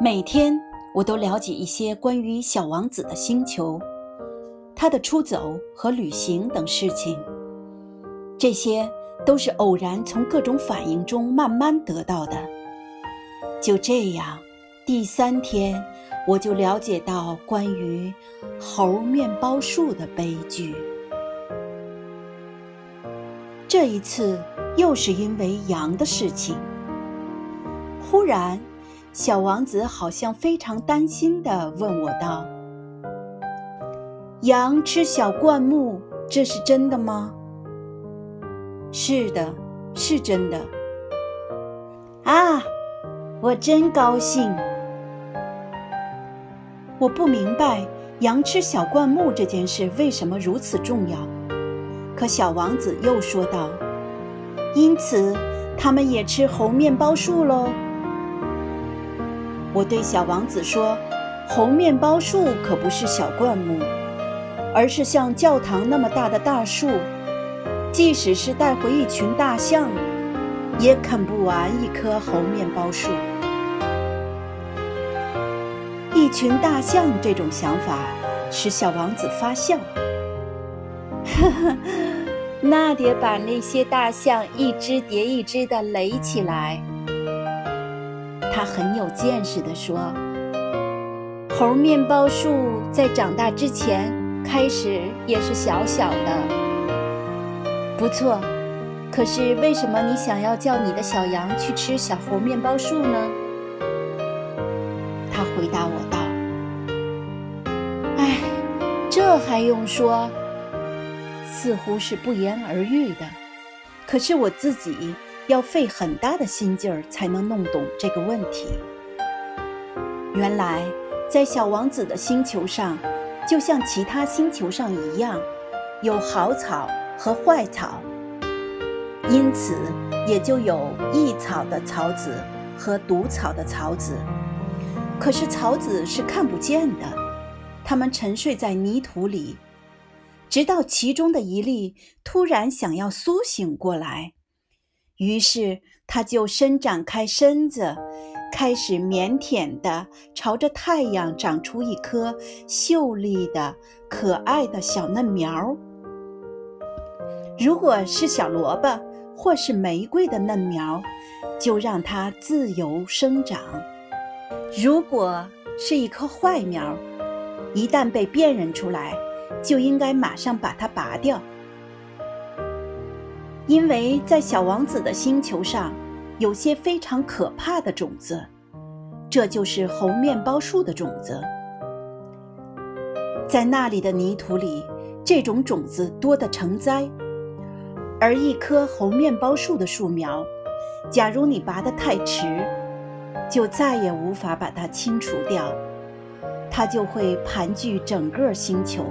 每天我都了解一些关于小王子的星球、他的出走和旅行等事情。这些都是偶然从各种反应中慢慢得到的。就这样，第三天我就了解到关于猴面包树的悲剧。这一次又是因为羊的事情。忽然，小王子好像非常担心地问我道：“羊吃小灌木，这是真的吗？”“是的，是真的。”“啊，我真高兴。”我不明白羊吃小灌木这件事为什么如此重要。可小王子又说道：“因此，他们也吃猴面包树喽。”我对小王子说：“猴面包树可不是小灌木，而是像教堂那么大的大树。即使是带回一群大象，也啃不完一棵猴面包树。”一群大象这种想法使小王子发笑。呵呵。那得把那些大象一只叠一只的垒起来。他很有见识地说：“猴面包树在长大之前，开始也是小小的。不错，可是为什么你想要叫你的小羊去吃小猴面包树呢？”他回答我道：“哎，这还用说？”似乎是不言而喻的，可是我自己要费很大的心劲儿才能弄懂这个问题。原来，在小王子的星球上，就像其他星球上一样，有好草和坏草，因此也就有益草的草籽和毒草的草籽。可是草籽是看不见的，它们沉睡在泥土里。直到其中的一粒突然想要苏醒过来，于是它就伸展开身子，开始腼腆地朝着太阳长出一颗秀丽的、可爱的小嫩苗。如果是小萝卜或是玫瑰的嫩苗，就让它自由生长；如果是一棵坏苗，一旦被辨认出来，就应该马上把它拔掉，因为在小王子的星球上，有些非常可怕的种子，这就是猴面包树的种子。在那里的泥土里，这种种子多得成灾，而一棵猴面包树的树苗，假如你拔得太迟，就再也无法把它清除掉，它就会盘踞整个星球。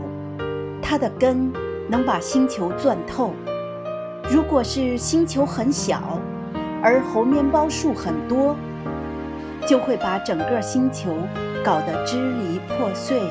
它的根能把星球钻透。如果是星球很小，而猴面包树很多，就会把整个星球搞得支离破碎。